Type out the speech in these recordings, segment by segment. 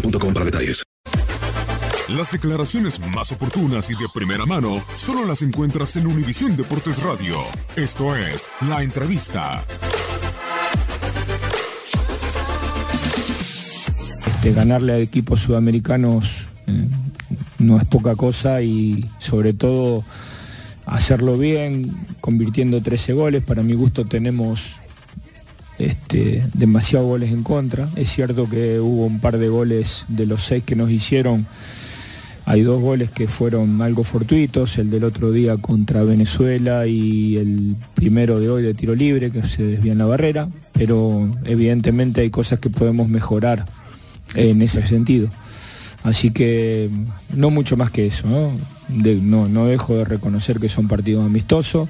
boostmobile.com para detalles. Las declaraciones más oportunas y de primera mano solo las encuentras en Univisión Deportes Radio. Esto es La Entrevista. Este, ganarle a equipos sudamericanos eh, no es poca cosa y sobre todo hacerlo bien, convirtiendo 13 goles. Para mi gusto tenemos este, demasiados goles en contra. Es cierto que hubo un par de goles de los seis que nos hicieron. Hay dos goles que fueron algo fortuitos, el del otro día contra Venezuela y el primero de hoy de tiro libre que se desvía en la barrera, pero evidentemente hay cosas que podemos mejorar en ese sentido. Así que no mucho más que eso, ¿no? No, no dejo de reconocer que son partidos amistosos.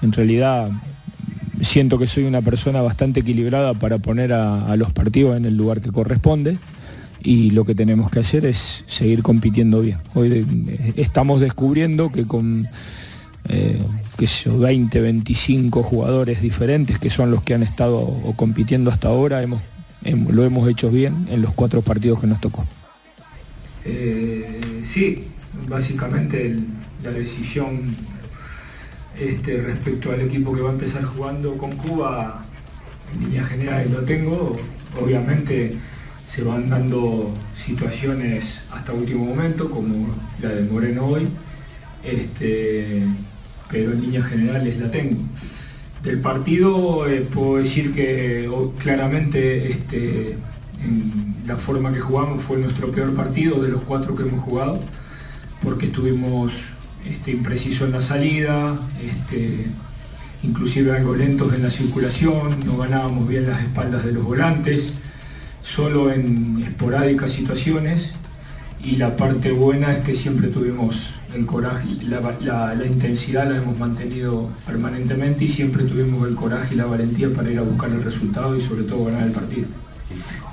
En realidad siento que soy una persona bastante equilibrada para poner a, los partidos en el lugar que corresponde y lo que tenemos que hacer es seguir compitiendo bien. Hoy de- estamos descubriendo que con eh, qué sé yo, 20, 25 jugadores diferentes que son los que han estado compitiendo hasta ahora, hemos, hem- lo hemos hecho bien en los cuatro partidos que nos tocó. Eh, sí, básicamente la decisión este, respecto al equipo que va a empezar jugando con Cuba, en líneas generales lo tengo. Obviamente se van dando situaciones hasta último momento, como la de Moreno hoy, este, pero en líneas generales la tengo. Del partido eh, puedo decir que claramente este, en la forma que jugamos fue nuestro peor partido de los cuatro que hemos jugado, porque estuvimos este, imprecisos en la salida, este, inclusive algo lentos en la circulación, no ganábamos bien las espaldas de los volantes, solo en esporádicas situaciones y la parte buena es que siempre tuvimos el coraje, la intensidad la hemos mantenido permanentemente y siempre tuvimos el coraje y la valentía para ir a buscar el resultado y sobre todo ganar el partido.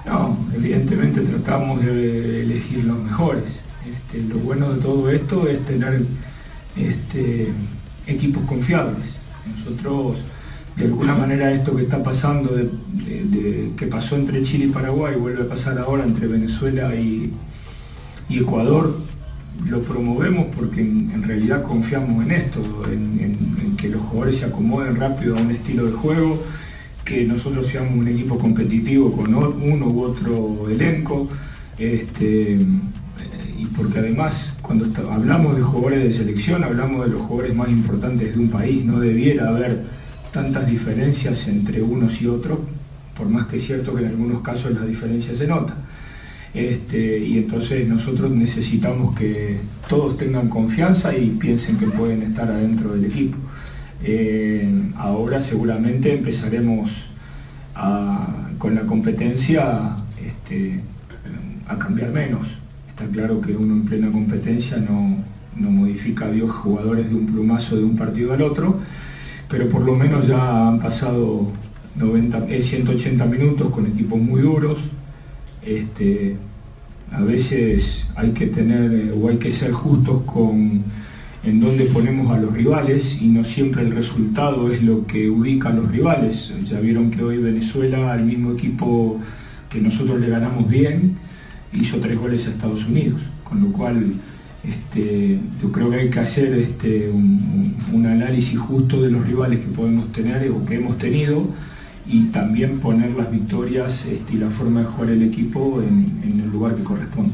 No, evidentemente tratamos de elegir los mejores. Este, lo bueno de todo esto es tener este, equipos confiables. Nosotros, de alguna manera, esto que está pasando, de- que pasó entre Chile y Paraguay, vuelve a pasar ahora entre Venezuela y, Ecuador, lo promovemos porque en, realidad confiamos en esto, en, que los jugadores se acomoden rápido a un estilo de juego, que nosotros seamos un equipo competitivo con uno u otro elenco, este, y porque además cuando hablamos de jugadores de selección, hablamos de los jugadores más importantes de un país, no debiera haber tantas diferencias entre unos y otros, por más que es cierto que en algunos casos la diferencia se nota. Este, y entonces nosotros necesitamos que todos tengan confianza y piensen que pueden estar adentro del equipo. Eh, ahora seguramente empezaremos con la competencia este, a cambiar menos. Está claro que uno en plena competencia no, modifica a Dios jugadores de un plumazo de un partido al otro, pero por lo menos ya han pasado 90, 180 eh, minutos con equipos muy duros, este, a veces hay que tener eh, o hay que ser justos con en dónde ponemos a los rivales y no siempre el resultado es lo que ubica a los rivales. Ya vieron que hoy Venezuela, al mismo equipo que nosotros le ganamos bien, hizo tres goles a Estados Unidos, con lo cual este, yo creo que hay que hacer este, un, análisis justo de los rivales que podemos tener o que hemos tenido y también poner las victorias este, y la forma de jugar el equipo en, en el lugar que corresponde.